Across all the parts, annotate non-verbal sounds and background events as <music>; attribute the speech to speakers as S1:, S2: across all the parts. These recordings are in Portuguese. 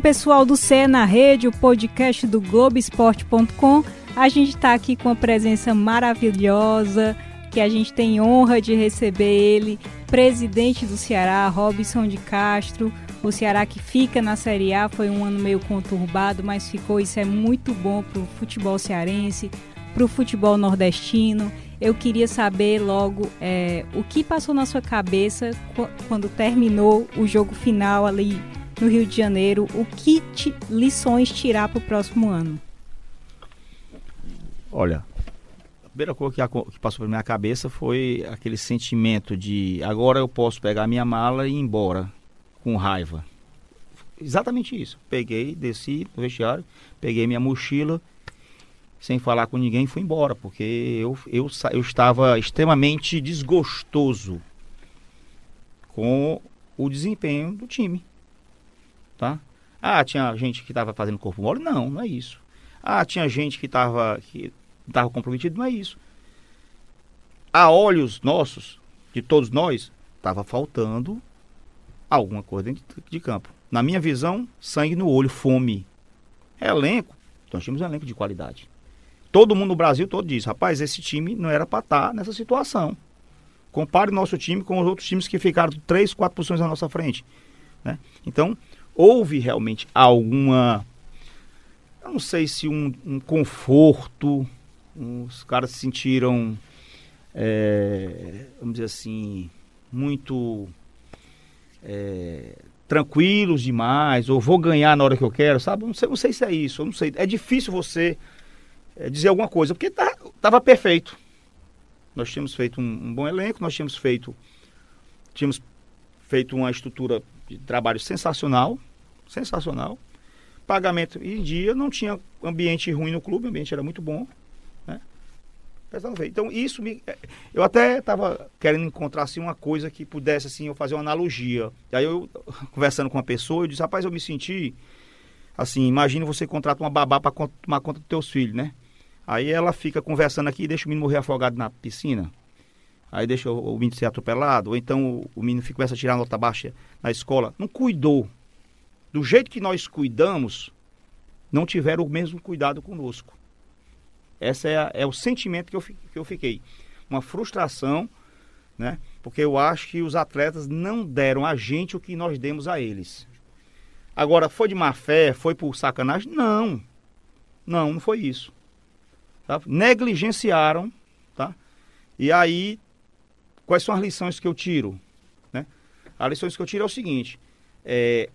S1: pessoal do CE na Rede, o podcast do Globoesporte.com. A gente está aqui com a presença maravilhosa, que a gente tem honra de receber ele, presidente do Ceará, Robson de Castro. O Ceará que fica na Série A foi um ano meio conturbado, mas ficou. Isso é muito bom para o futebol cearense, para o futebol nordestino. Eu queria saber logo é, o que passou na sua cabeça quando terminou o jogo final ali no Rio de Janeiro. O que lições tirar para o próximo ano?
S2: Olha, a primeira coisa que, que passou pela minha cabeça foi aquele sentimento de agora eu posso pegar minha mala e ir embora com raiva. Exatamente isso. Peguei, desci no vestiário, peguei minha mochila, sem falar com ninguém, fui embora, porque eu, eu, eu estava extremamente desgostoso com o desempenho do time. Tá? Ah, tinha gente que estava fazendo corpo mole? Não, não é isso. Ah, tinha gente que estava que estava comprometido, não é isso. A olhos nossos, de todos nós, estava faltando alguma coisa dentro de campo. Na minha visão, sangue no olho, fome. Elenco. Nós tínhamos um elenco de qualidade. Todo mundo no Brasil todo diz, rapaz, esse time não era para estar tá nessa situação. Compare nosso time com os outros times que ficaram três, quatro posições à nossa frente. Né? Então, houve realmente alguma, eu não sei se um, um conforto, os caras se sentiram, é, vamos dizer assim, muito é, tranquilos demais, ou vou ganhar na hora que eu quero, sabe? Não sei, não sei se é isso, não sei. É difícil você é, dizer alguma coisa, porque tá, tava perfeito. Nós tínhamos feito um, um, bom elenco, nós tínhamos feito, tínhamos feito uma estrutura de trabalho sensacional, sensacional. Pagamento em dia, não tinha ambiente ruim no clube, o ambiente era muito bom. Então, isso me. É, eu até estava querendo encontrar assim, uma coisa que pudesse assim, eu fazer uma analogia. E aí eu, <laughs> conversando com uma pessoa, eu disse, rapaz, eu me senti assim, imagina você contrata uma babá para tomar conta dos teus filhos, né? Aí ela fica conversando aqui e deixa o menino morrer afogado na piscina. Aí deixa o, o menino ser atropelado, ou então o, o menino começa a tirar nota baixa na escola. Não cuidou. Do jeito que nós cuidamos, não tiveram o mesmo cuidado conosco. Esse é, é o sentimento que eu, que eu fiquei. Uma frustração, né? Porque eu acho que os atletas não deram a gente o que nós demos a eles. Agora, foi de má fé? Foi por sacanagem? Não. Não, não foi isso. Tá? Negligenciaram, tá? E aí, quais são as lições que eu tiro? Né? As lições que eu tiro é o seguinte: é,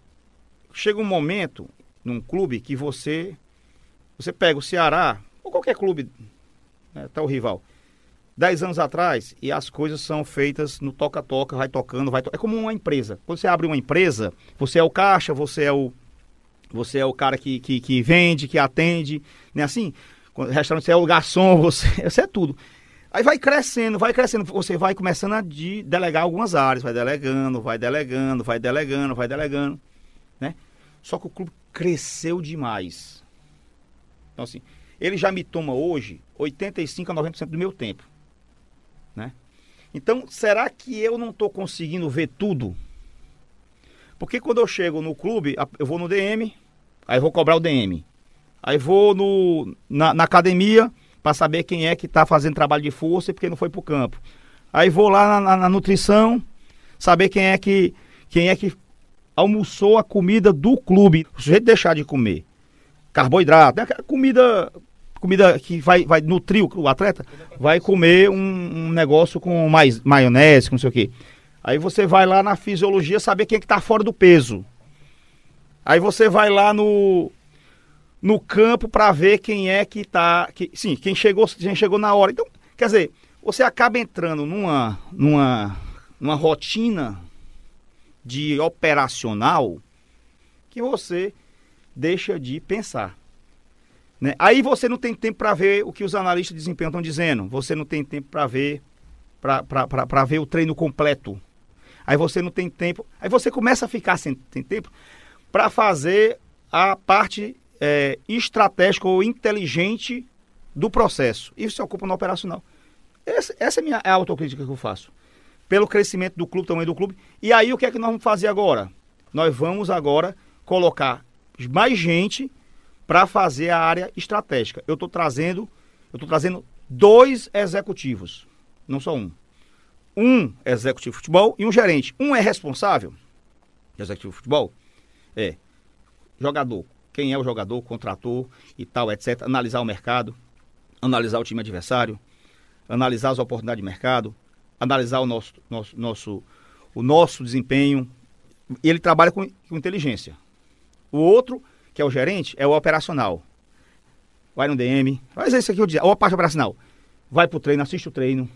S2: chega um momento num clube que você você pega o Ceará, ou qualquer clube, né, o rival. Dez anos atrás, e as coisas são feitas no toca-toca, vai tocando, vai to... É como uma empresa. Quando você abre uma empresa, você é o caixa, você é o. Você é o cara que, que, que vende, que atende, né? Assim, restaurante, você é o garçom, <laughs> você, você é tudo. Aí vai crescendo, vai crescendo, você vai começando a de delegar algumas áreas, vai delegando, vai delegando, vai delegando, vai delegando, né? Só que o clube cresceu demais. Então assim, ele já me toma hoje 85 a 90% do meu tempo. Né? Então, será que eu não estou conseguindo ver tudo? Porque quando eu chego no clube, eu vou no DM, aí vou cobrar o DM. Aí vou no, na, na academia para saber quem é que está fazendo trabalho de força e porque não foi para o campo. Aí vou lá na, na, nutrição, saber quem é que quem é que almoçou a comida do clube. O sujeito deixar de comer carboidrato, né? comida comida que vai, vai nutrir o, atleta, vai comer um, um, negócio com mais maionese, com não sei o quê. Aí você vai lá na fisiologia saber quem é que tá fora do peso. Aí você vai lá no no campo para ver quem é que tá, que, sim, quem chegou, quem chegou na hora. Então, quer dizer, você acaba entrando numa numa numa rotina de operacional que você deixa de pensar. Né? Aí você não tem tempo para ver o que os analistas de desempenho estão dizendo. Você não tem tempo para ver para ver o treino completo. Aí você não tem tempo. Aí você começa a ficar sem, sem tempo para fazer a parte é, estratégica ou inteligente do processo. Isso se ocupa no operacional. Essa, essa é a minha é a autocrítica que eu faço. Pelo crescimento do clube, tamanho do clube. E aí o que é que nós vamos fazer agora? Nós vamos agora colocar mais gente para fazer a área estratégica. Eu estou trazendo, eu tô trazendo dois executivos, não só um. Um executivo de futebol e um gerente. Um é responsável, executivo de futebol, é jogador. Quem é o jogador, contrator e tal, etc. Analisar o mercado, analisar o time adversário, analisar as oportunidades de mercado, analisar o nosso, nosso, nosso, o nosso desempenho. Ele trabalha com, com inteligência. O outro, que é o gerente, é o operacional. Vai no DM, faz isso aqui o dia, ou a parte operacional. Vai pro treino, assiste o treino.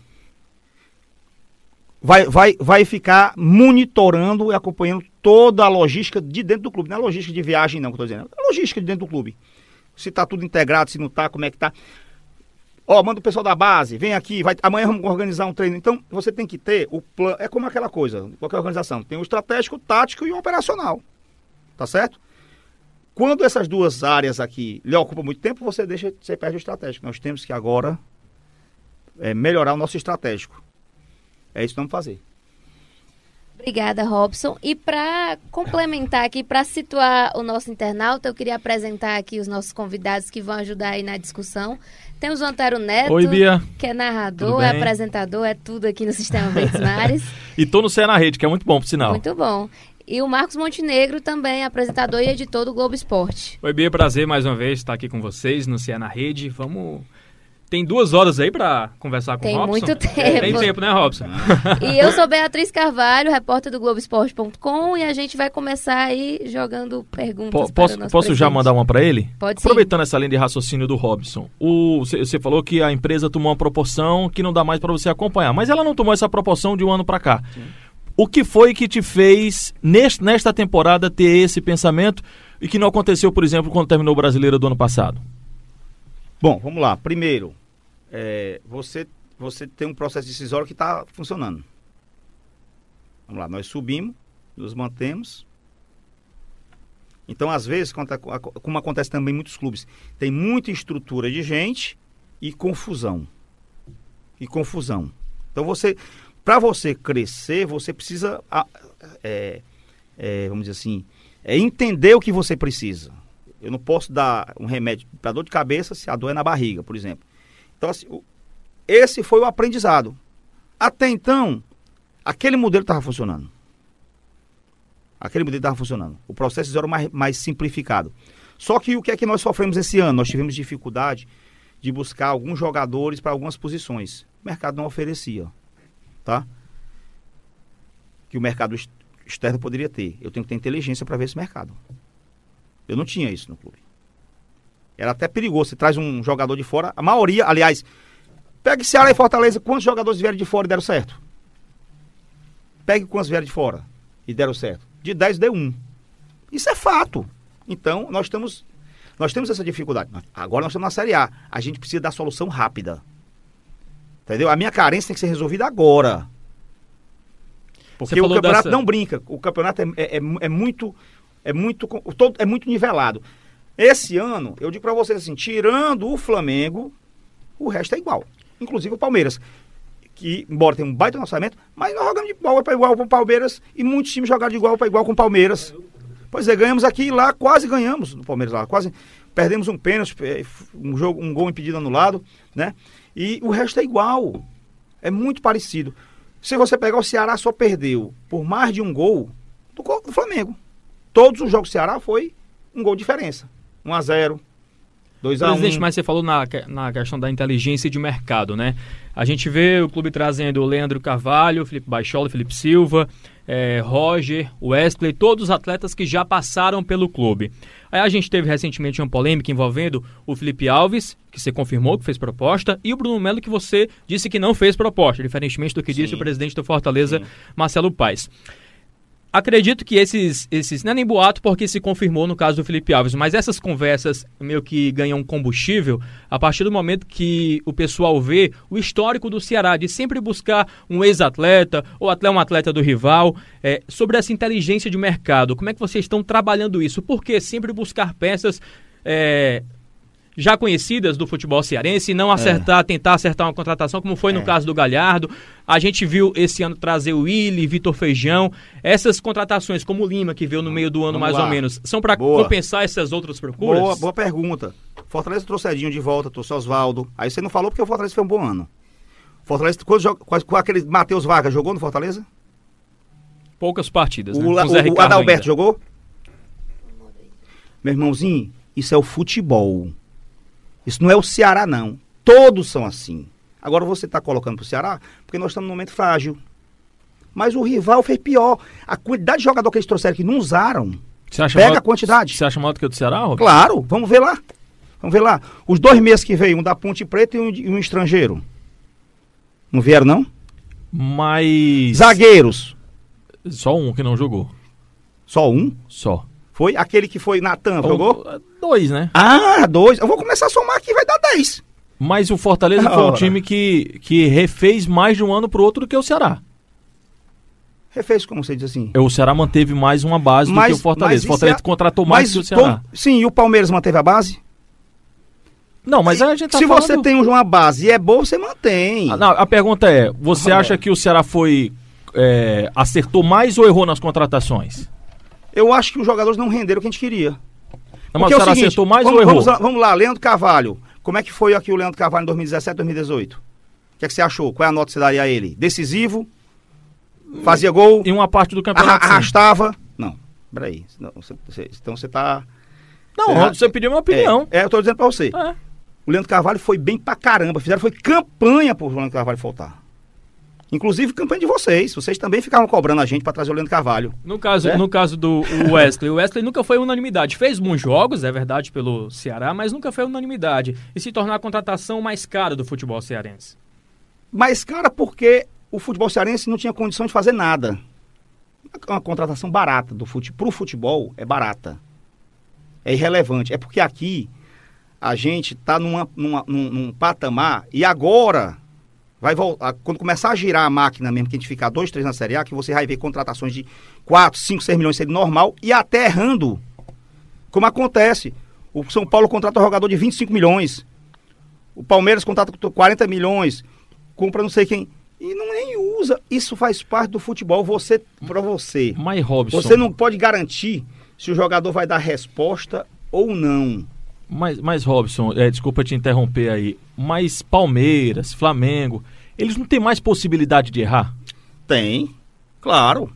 S2: Vai, vai, vai ficar monitorando e acompanhando toda a logística de dentro do clube. Não é logística de viagem, não, que eu tô dizendo. É logística de dentro do clube. Se tá tudo integrado, se não tá, como é que tá. Ó, manda o pessoal da base, vem aqui, vai, amanhã vamos organizar um treino. Então, você tem que ter o plano. É como aquela coisa, qualquer organização. Tem o estratégico, o tático e o operacional. Tá certo? Quando essas duas áreas aqui lhe ocupam muito tempo, você deixa, você perde o estratégico. Nós temos que agora é, melhorar o nosso estratégico. É isso que vamos fazer.
S3: Obrigada, Robson. E para complementar aqui, para situar o nosso internauta, eu queria apresentar aqui os nossos convidados que vão ajudar aí na discussão. Temos o Antero Neto,
S4: Oi, Bia.
S3: que é narrador, é apresentador, é tudo aqui no Sistema Verdes <laughs> Mares.
S4: e tô no Cé na Rede, que é muito bom, por sinal.
S3: Muito bom. E o Marcos Montenegro também, apresentador e editor do Globo Esporte.
S4: Oi, Bia, prazer mais uma vez estar aqui com vocês no Cé na Rede. Vamos tem duas horas aí para conversar com
S3: Tem
S4: o Robson?
S3: Tem muito tempo.
S4: Tem tempo, né, Robson? <laughs>
S3: e eu sou Beatriz Carvalho, repórter do Globoesporte.com e a gente vai começar aí jogando perguntas
S4: po Posso, posso já mandar uma para ele?
S3: Pode
S4: Aproveitando sim. essa linha de raciocínio do Robson. Você falou que a empresa tomou uma proporção que não dá mais para você acompanhar, mas ela não tomou essa proporção de um ano para cá. Sim. O que foi que te fez, nesta temporada, ter esse pensamento e que não aconteceu, por exemplo, quando terminou o Brasileiro do ano passado?
S2: Bom, vamos lá. Primeiro, é, você, você tem um processo decisório que está funcionando. Vamos lá, nós subimos, nos mantemos. Então, às vezes, como acontece também em muitos clubes, tem muita estrutura de gente e confusão. E confusão. Então, você, para você crescer, você precisa, é, é, vamos dizer assim, é entender o que você precisa. Eu não posso dar um remédio para dor de cabeça se a dor é na barriga, por exemplo. Então, assim, esse foi o aprendizado. Até então, aquele modelo estava funcionando. Aquele modelo estava funcionando. O processo era mais, mais simplificado. Só que o que é que nós sofremos esse ano? Nós tivemos dificuldade de buscar alguns jogadores para algumas posições. O mercado não oferecia, tá? Que o mercado externo poderia ter. Eu tenho que ter inteligência para ver esse mercado. Eu não tinha isso no clube. Era até perigoso. Você traz um jogador de fora. A maioria, aliás, pegue Ceará e Fortaleza. Quantos jogadores vieram de fora e deram certo? Pegue quantos vieram de fora e deram certo. De 10 deu um. Isso é fato. Então, nós estamos. Nós temos essa dificuldade. Agora nós estamos na Série A. A gente precisa da solução rápida. Entendeu? A minha carência tem que ser resolvida agora. Porque o campeonato dessa... não brinca. O campeonato é, é, é muito. É muito, todo, é muito nivelado. Esse ano, eu digo para vocês assim, tirando o Flamengo, o resto é igual. Inclusive o Palmeiras. Que, embora tenha um baita orçamento, mas nós jogamos de igual para igual com o Palmeiras e muitos times jogaram de igual para igual com o Palmeiras. Pois é, ganhamos aqui e lá, quase ganhamos no Palmeiras lá, quase perdemos um pênalti, é, um jogo, um gol impedido anulado, né? E o resto é igual. É muito parecido. Se você pegar o Ceará só perdeu por mais de um gol do, do Flamengo. Todos os jogos do Ceará foi um gol de diferença. 1 a 0 2 a
S4: Presidente, mas você falou na, na questão da inteligência de mercado, né? A gente vê o clube trazendo o Leandro Carvalho, Felipe Baixola, Felipe Silva, é, Roger, Wesley, todos os atletas que já passaram pelo clube. Aí a gente teve recentemente uma polêmica envolvendo o Felipe Alves, que você confirmou que fez proposta, e o Bruno Melo, que você disse que não fez proposta, diferentemente do que Sim. disse o presidente do Fortaleza, Sim. Marcelo Paes. Acredito que esses, esses. Não é nem boato porque se confirmou no caso do Felipe Alves, mas essas conversas meio que ganham combustível a partir do momento que o pessoal vê o histórico do Ceará, de sempre buscar um ex-atleta ou até um atleta do rival, é, sobre essa inteligência de mercado. Como é que vocês estão trabalhando isso? Por que sempre buscar peças. É, já conhecidas do futebol cearense, não acertar, é. tentar acertar uma contratação, como foi no é. caso do Galhardo. A gente viu esse ano trazer o Willi, Vitor Feijão. Essas contratações, como o Lima, que veio no meio do ano Vamos mais lá. ou menos, são para compensar essas outras procuras?
S2: Boa, boa pergunta. Fortaleza trouxe Edinho de volta, trouxe Oswaldo. Aí você não falou porque o Fortaleza foi um bom ano. Fortaleza, quando joga, com aquele Matheus Vargas, jogou no Fortaleza?
S4: Poucas partidas.
S2: O, né? o, o Adalberto ainda. jogou? Meu irmãozinho, isso é o futebol. Isso não é o Ceará, não. Todos são assim. Agora você está colocando para o Ceará porque nós estamos num momento frágil. Mas o rival fez pior. A quantidade de jogador que eles trouxeram que não usaram. Pega maior, a quantidade.
S4: Você acha maior do que o do Ceará?
S2: Claro, vamos ver lá. Vamos ver lá. Os dois meses que veio, um da Ponte Preta e um, e um estrangeiro. Não vieram, não?
S4: Mas.
S2: Zagueiros.
S4: Só um que não jogou.
S2: Só um?
S4: Só.
S2: Foi aquele que foi Natan, jogou?
S4: Dois, né?
S2: Ah, dois. Eu vou começar a somar aqui, vai dar dez.
S4: Mas o Fortaleza foi um time que, que refez mais de um ano pro outro do que o Ceará.
S2: Refez, como você diz assim?
S4: O Ceará manteve mais uma base mas, do que o Fortaleza. O Fortaleza é... contratou mais mas, do que o Ceará.
S2: Sim, e o Palmeiras manteve a base?
S4: Não, mas a gente tá
S2: Se
S4: falando...
S2: você tem uma base e é boa, você mantém.
S4: Ah, não, a pergunta é, você ah, acha que o Ceará foi... É, acertou mais ou errou nas contratações?
S2: eu acho que os jogadores não renderam o que a gente queria.
S4: Não, mas é o Ceará acertou mais
S2: vamos,
S4: ou errou?
S2: Vamos lá, vamos lá, Leandro Carvalho. Como é que foi aqui o Leandro Carvalho em 2017, 2018? O que, é que você achou? Qual é a nota que você daria a ele? Decisivo? Fazia gol?
S4: Em uma parte do campeonato.
S2: Arra arrastava? Não, peraí. Não, você, você, então você tá.
S4: Não, você, você pediu minha opinião.
S2: É, é, eu tô dizendo pra você. É. O Leandro Carvalho foi bem pra caramba. Fizeram foi campanha pro Leandro Carvalho faltar. Inclusive campanha de vocês. Vocês também ficavam cobrando a gente para trazer o Leandro Carvalho.
S4: No caso, é? no caso do Wesley, o Wesley nunca foi unanimidade. Fez bons jogos, é verdade, pelo Ceará, mas nunca foi unanimidade. E se tornar a contratação mais cara do futebol cearense.
S2: Mais cara porque o futebol cearense não tinha condição de fazer nada. Uma contratação barata do fute... pro futebol é barata. É irrelevante. É porque aqui a gente está num, num patamar e agora vai voltar, quando começar a girar a máquina mesmo, que a gente ficar dois, três na Série A, que você vai ver contratações de 4, 5, 6 milhões sendo normal e até errando. Como acontece. O São Paulo contrata um jogador de 25 milhões. O Palmeiras contrata 40 milhões. Compra não sei quem. E não nem usa. Isso faz parte do futebol, você para você.
S4: Mas Robson.
S2: Você não pode garantir se o jogador vai dar resposta ou não.
S4: Mas, mas Robson, é, desculpa te interromper aí, mas Palmeiras, Flamengo, eles não têm mais possibilidade de errar?
S2: Tem, claro.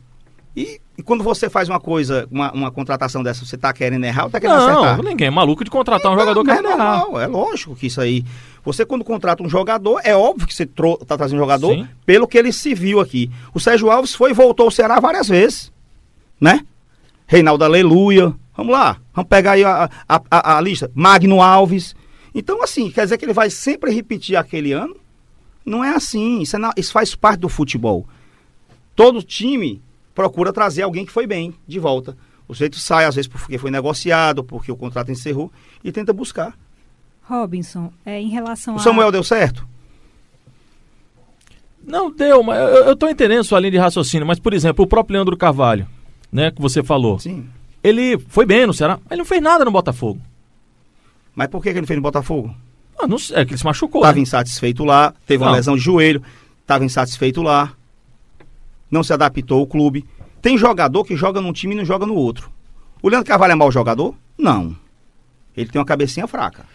S2: E, e quando você faz uma coisa, uma, uma contratação dessa, você está querendo errar ou está querendo
S4: não,
S2: acertar?
S4: Não, ninguém é maluco de contratar um jogador querendo é errar.
S2: É lógico que isso aí. Você quando contrata um jogador, é óbvio que você está trazendo um jogador Sim. pelo que ele se viu aqui. O Sérgio Alves foi e voltou ao Ceará várias vezes, né? Reinaldo Aleluia, Vamos lá, vamos pegar aí a, a, a, a lista. Magno Alves. Então, assim, quer dizer que ele vai sempre repetir aquele ano? Não é assim, isso, é na, isso faz parte do futebol. Todo time procura trazer alguém que foi bem de volta. O jeito sai, às vezes, porque foi negociado, porque o contrato encerrou, e tenta buscar.
S1: Robinson, é, em relação
S2: o Samuel deu certo?
S4: Não deu, mas eu, estou entendendo sua linha de raciocínio, mas, por exemplo, o próprio Leandro Carvalho, né, que você falou.
S2: Sim.
S4: Ele foi bem no Ceará, mas ele não fez nada no Botafogo.
S2: Mas por que, que ele fez no Botafogo?
S4: Ah, não sei, é que ele se machucou.
S2: Estava né? insatisfeito lá, teve não. uma lesão de joelho, estava insatisfeito lá, não se adaptou ao clube. Tem jogador que joga num time e não joga no outro. O Leandro Carvalho é mau jogador? Não. Ele tem uma cabecinha fraca.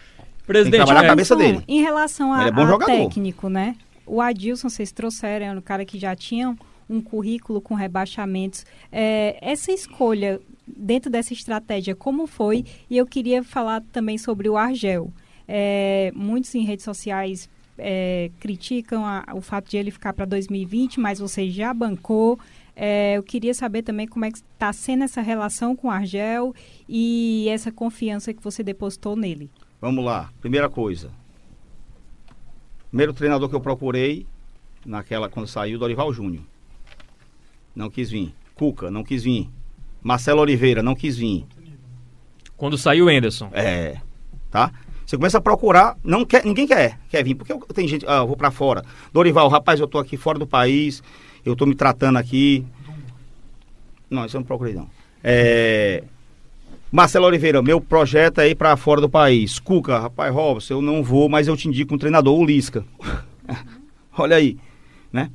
S1: Presidente, tem que trabalhar a cabeça dele. Em relação a, é a técnico, né? O Adilson, vocês trouxeram, é um cara que já tinha um currículo com rebaixamentos. É, essa escolha dentro dessa estratégia, como foi? E eu queria falar também sobre o Argel. É, muitos em redes sociais é, criticam a, o fato de ele ficar para 2020, mas você já bancou. É, eu queria saber também como é que está sendo essa relação com o Argel e essa confiança que você depositou nele.
S2: Vamos lá. Primeira coisa. Primeiro treinador que eu procurei, naquela quando saiu, Dorival Júnior. Não quis vir. Cuca, não quis vir. Marcelo Oliveira não quis vir.
S4: Quando saiu o Anderson.
S2: É. Tá? Você começa a procurar, não quer, ninguém quer, quer vir, porque eu, tem gente, ah, eu vou para fora. Dorival, rapaz, eu tô aqui fora do país, eu tô me tratando aqui. Não, isso eu não procurei não. É, Marcelo Oliveira, meu projeto é ir para fora do país. Cuca, rapaz, Robson, eu não vou, mas eu te indico um treinador, o Lisca. <laughs> Olha aí, né?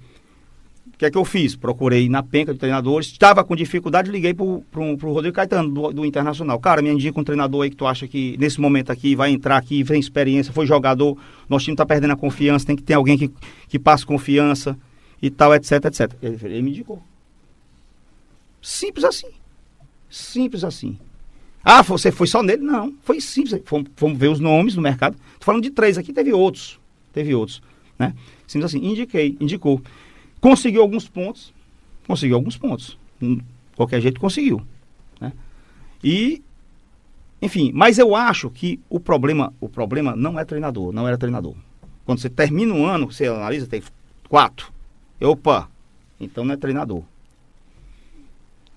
S2: O que é que eu fiz? Procurei na penca de treinadores, estava com dificuldade, liguei pro, pro Rodrigo Caetano, do, do, Internacional. Cara, me indica um treinador aí que tu acha que nesse momento aqui vai entrar aqui, tem experiência, foi jogador, nosso time tá perdendo a confiança, tem que ter alguém que, que passe confiança e tal, etc, etc. Ele, ele me indicou. Simples assim. Simples assim. Ah, você foi só nele? Não, foi simples. Fomos, fomos ver os nomes no mercado. Tô falando de três aqui, teve outros. Teve outros, né? Simples assim, indiquei, indicou. Conseguiu alguns pontos, conseguiu alguns pontos. De qualquer jeito conseguiu. Né? E, enfim, mas eu acho que o problema, o problema não é treinador, não era treinador. Quando você termina um ano, você analisa, tem quatro. Opa, então não é treinador.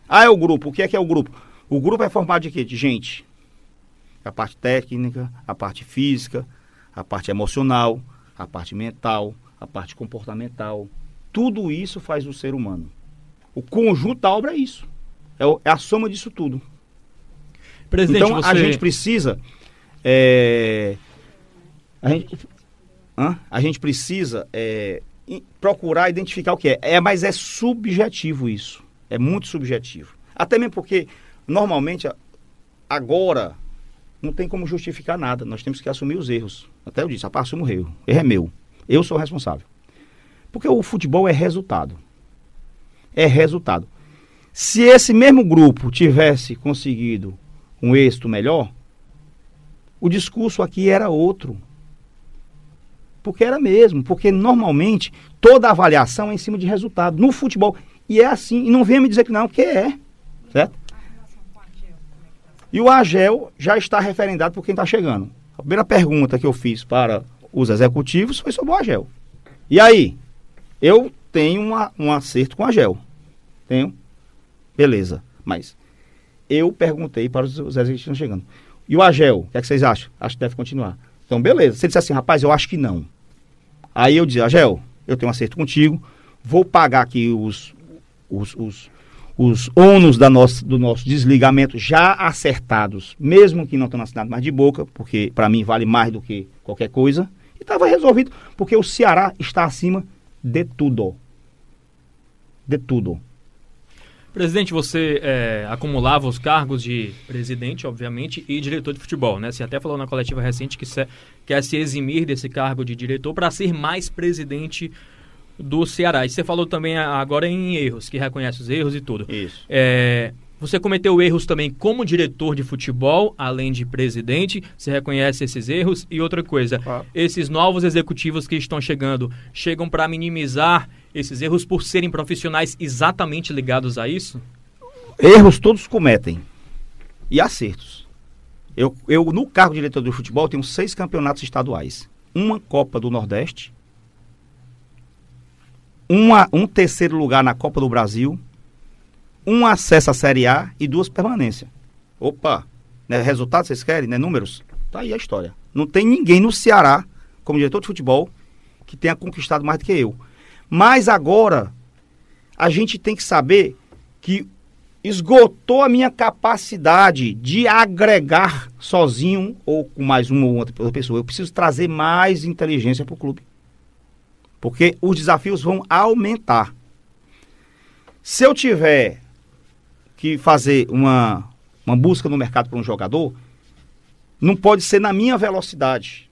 S2: Ah, é o grupo. O que é que é o grupo? O grupo é formado de quê? De gente. A parte técnica, a parte física, a parte emocional, a parte mental, a parte comportamental, tudo isso faz o ser humano. O conjunto da obra é isso. É, é a soma disso tudo. Presidente, então você... a gente precisa. É, a, gente, a gente precisa é, procurar identificar o que é. é. Mas é subjetivo isso. É muito subjetivo. Até mesmo porque, normalmente, agora, não tem como justificar nada. Nós temos que assumir os erros. Até eu disse, a assumo o erro. Erro é meu. Eu sou o responsável. Porque o futebol é resultado. É resultado. Se esse mesmo grupo tivesse conseguido um êxito melhor, o discurso aqui era outro. Porque era mesmo, porque normalmente toda avaliação é em cima de resultado. No futebol. E é assim. E não venha me dizer que não, porque é. Certo? E o AGEL já está referendado por quem está chegando. A primeira pergunta que eu fiz para os executivos foi sobre o AGEL. E aí? Eu tenho uma, um acerto com a GEL. Tenho. Beleza. Mas eu perguntei para os, os executivos que estão chegando. E o AGEL, o que, é que vocês acham? Acho que deve continuar. Então, beleza. Se ele disser assim, rapaz, eu acho que não. Aí eu dizia, AGEL, eu tenho um acerto contigo, vou pagar aqui os, os, os, os ônus da nossa, do nosso desligamento já acertados, mesmo que não tenham assinado mais de boca, porque para mim vale mais do que qualquer coisa. E estava resolvido, porque o Ceará está acima de tudo. De tudo.
S4: Presidente, você é, acumulava os cargos de presidente, obviamente, e diretor de futebol, né? Você até falou na coletiva recente que se, quer se eximir desse cargo de diretor para ser mais presidente do Ceará. E você falou também agora em erros, que reconhece os erros e tudo.
S2: Isso.
S4: É, você cometeu erros também como diretor de futebol, além de presidente. Você reconhece esses erros? E outra coisa, ah. esses novos executivos que estão chegando, chegam para minimizar esses erros por serem profissionais exatamente ligados a isso?
S2: Erros todos cometem. E acertos. Eu, eu no cargo de diretor de futebol, tenho seis campeonatos estaduais. Uma Copa do Nordeste. Uma, um terceiro lugar na Copa do Brasil um acesso à Série A e duas permanências. Opa, né, resultado vocês querem, né, números? Tá aí a história. Não tem ninguém no Ceará, como diretor de futebol, que tenha conquistado mais do que eu. Mas agora, a gente tem que saber que esgotou a minha capacidade de agregar sozinho ou com mais uma ou outra pessoa. Eu preciso trazer mais inteligência para o clube. Porque os desafios vão aumentar. Se eu tiver que fazer uma, uma busca no mercado para um jogador, não pode ser na minha velocidade.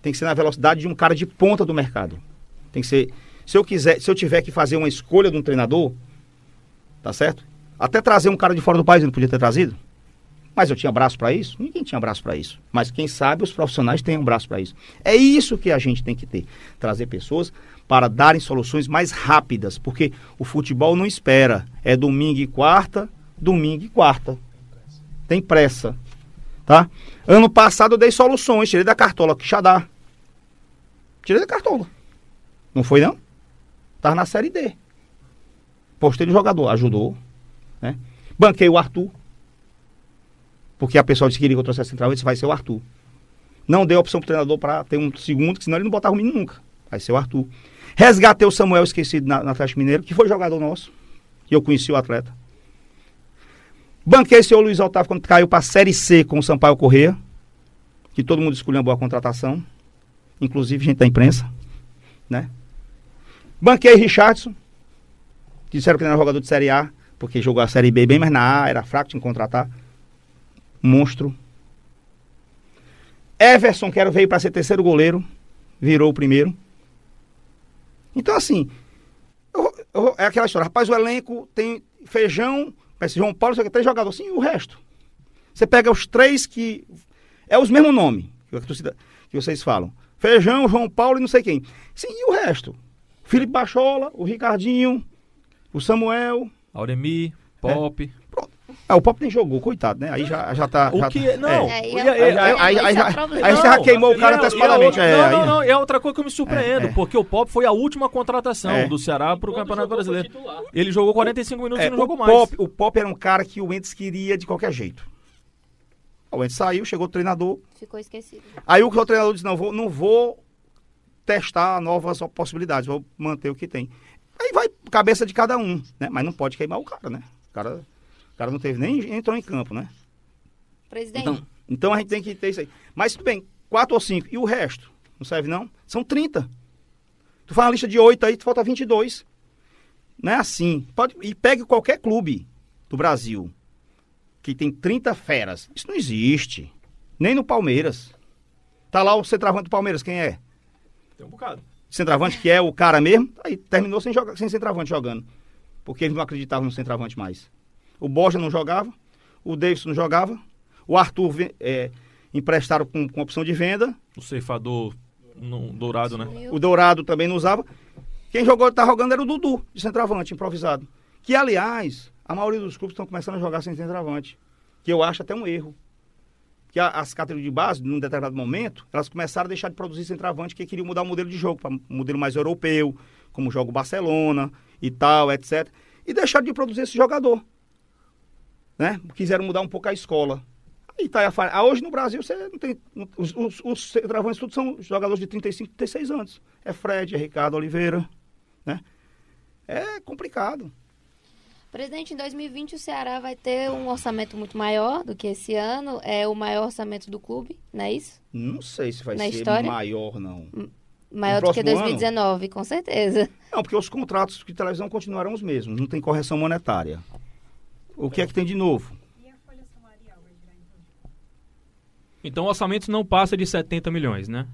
S2: Tem que ser na velocidade de um cara de ponta do mercado. Tem que ser. Se eu quiser, se eu tiver que fazer uma escolha de um treinador, tá certo? Até trazer um cara de fora do país, eu não podia ter trazido. Mas eu tinha braço para isso? Ninguém tinha braço para isso. Mas quem sabe os profissionais têm um braço para isso. É isso que a gente tem que ter. Trazer pessoas para darem soluções mais rápidas, porque o futebol não espera. É domingo e quarta, domingo e quarta. Tem pressa. Tá? Ano passado eu dei soluções, tirei da cartola, que já dá. Tirei da cartola. Não foi não? Tava na série D. Postei de jogador, ajudou. Né? Banquei o Arthur. Porque a pessoa disse que queria que eu trouxesse central, disse vai ser o Arthur. Não dei opção pro treinador para ter um segundo, que senão ele não botava o menino nunca. Vai ser o Arthur. Resgatei o Samuel esquecido na, na Atlético Mineiro, que foi jogador nosso. E eu conheci o atleta. Banquei seu Luiz Otávio quando caiu para a Série C com o Sampaio Corrêa, que todo mundo escolheu uma boa contratação, inclusive gente da imprensa, né? Banquei Richardson, disseram que não era jogador de Série A, porque jogou a Série B bem, mas na A era fraco, que contratar. Monstro. Everson, que era, veio para ser terceiro goleiro, virou o primeiro. Então, assim, eu- eu- é aquela história. Rapaz, o elenco tem feijão, parece João Paulo, só que três jogadores. Sim, e o resto. Você pega os três que. É os mesmos nomes que, vocês falam. Feijão, João Paulo e não sei quem. Sim, e o resto? Felipe Bachola, o Ricardinho, o Samuel.
S5: Auremi, Pop.
S2: Ah, o Pop nem jogou, coitado, né? Aí já, já tá.
S5: O
S2: já
S5: que.
S2: tá-
S5: Não.
S2: é.
S3: Aí é-
S2: Aí, já-
S5: é-
S2: aí, aí, você já queimou o cara
S5: é-
S2: antecipadamente.
S5: e é
S2: é,
S5: não, não, não, é outra coisa que eu me surpreendo,
S2: É, é.
S5: porque o Pop foi a última contratação
S2: É.
S5: do Ceará pro Campeonato Brasileiro. Ele jogou 45 minutos
S2: É,
S5: e não jogou mais.
S2: Pop, o Pop era um cara que o Entes queria de qualquer jeito. O Entes saiu, chegou o treinador.
S3: Ficou esquecido.
S2: Aí o, o treinador disse: não vou, não vou testar novas possibilidades, vou manter o que tem. Aí vai cabeça de cada um, né? Mas não pode queimar o cara, né? O cara, cara não teve nem entrou em campo, né?
S3: Presidente,
S2: Então, então a gente tem que ter isso aí. Mas tudo bem, quatro ou cinco. E o resto? Não serve não? São 30. Tu faz uma lista de oito aí, tu falta 22. Não é assim. Pode, e pegue qualquer clube do Brasil que tem 30 feras. Isso não existe. Nem no Palmeiras. Tá lá o centroavante do Palmeiras, quem é?
S5: Tem um bocado.
S2: Centroavante que é o cara mesmo. Aí terminou sem, jogar, sem centroavante jogando. Porque eles não acreditavam no centroavante mais. O Borja não jogava. O Davidson não jogava. O Arthur é, emprestaram com, com opção de venda.
S5: O ceifador no- dourado, né?
S2: O Dourado também não usava. Quem jogou, tá jogando era o Dudu, de centroavante, improvisado. Que, aliás, a maioria dos clubes estão começando a jogar sem centroavante. Que eu acho até um erro. Que a- as categorias de base, num determinado momento, elas começaram a deixar de produzir centroavante, porque queriam mudar o modelo de jogo, para um modelo mais europeu, como joga o Barcelona e tal, etc. E deixaram de produzir esse jogador. Né? Quiseram mudar um pouco a escola. Aí tá. Ah, hoje no Brasil você não tem. Os, os, os centroavantes todos são jogadores de 35, 36 anos. É Fred, é Ricardo Oliveira. Né? É complicado.
S3: Presidente, em 2020 o Ceará vai ter um orçamento muito maior do que esse ano. É o maior orçamento do clube, não é isso?
S2: Não sei se vai
S3: Na
S2: ser
S3: história?
S2: maior, não.
S3: Maior do que
S2: próximo
S3: 2019, com certeza.
S2: Não, porque os contratos de televisão continuarão os mesmos. Não tem correção monetária. O que é que tem de novo?
S4: Então o orçamento não passa de 70 milhões, né?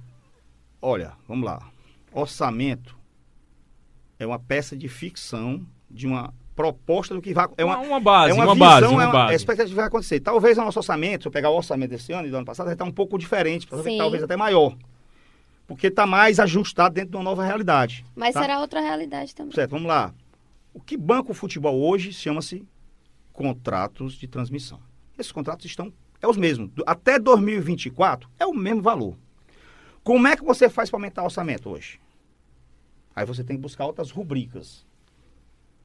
S2: Olha, vamos lá. Orçamento é uma peça de ficção de uma proposta do que vai. É uma,
S4: uma, uma base,
S2: é uma,
S4: uma,
S2: visão,
S4: base,
S2: é
S4: uma
S2: uma,
S4: base.
S2: a expectativa que vai acontecer. Talvez o nosso orçamento, se eu pegar o orçamento desse ano e do ano passado, vai estar um pouco diferente, talvez até maior. Porque está mais ajustado dentro de uma nova realidade.
S3: Mas
S2: tá?
S3: será outra realidade também.
S2: Certo, vamos lá. O que banca o futebol hoje chama-se contratos de transmissão. Esses contratos estão é os mesmos. Até 2024 é o mesmo valor. Como é que você faz para aumentar o orçamento hoje? Aí você tem que buscar outras rubricas.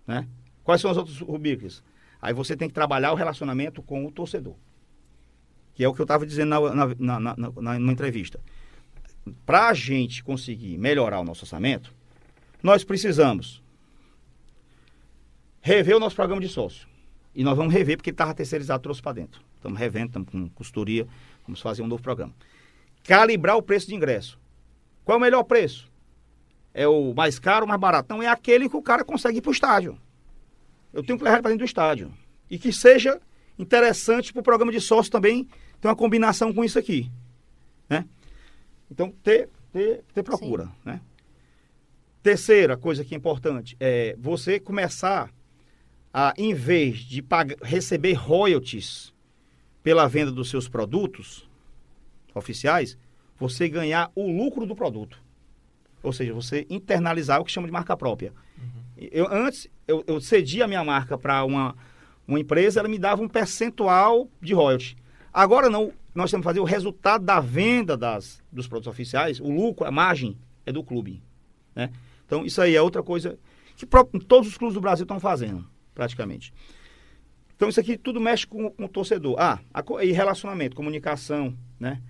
S2: Né? Quais são as outras rubricas? Aí você tem que trabalhar o relacionamento com o torcedor. Que é o que eu estava dizendo na, na, na, na, entrevista. Para a gente conseguir melhorar o nosso orçamento, nós precisamos rever o nosso programa de sócio. E nós vamos rever porque ele estava terceirizado, trouxe para dentro. Estamos revendo, estamos com costuria, vamos fazer um novo programa. Calibrar o preço de ingresso. Qual é o melhor preço? É o mais caro, o mais barato? Não, é aquele que o cara consegue ir para o estádio. Eu tenho que levar ele para dentro do estádio. E que seja interessante para o programa de sócio também ter uma combinação com isso aqui. Né? Então, ter, ter, ter procura. Né? Terceira coisa que é importante é você começar a, em vez de pagar, receber royalties pela venda dos seus produtos oficiais, você ganhar o lucro do produto. Ou seja, você internalizar o que chama de marca própria. Eu, antes, eu, eu cedia a minha marca para uma, uma empresa, ela me dava um percentual de royalties. Agora não, nós temos que fazer o resultado da venda das, dos produtos oficiais, o lucro, a margem é do clube. Né? Então, isso aí é outra coisa que todos os clubes do Brasil estão fazendo, praticamente. Então, isso aqui tudo mexe com, com o torcedor. Ah, a e relacionamento, comunicação, né?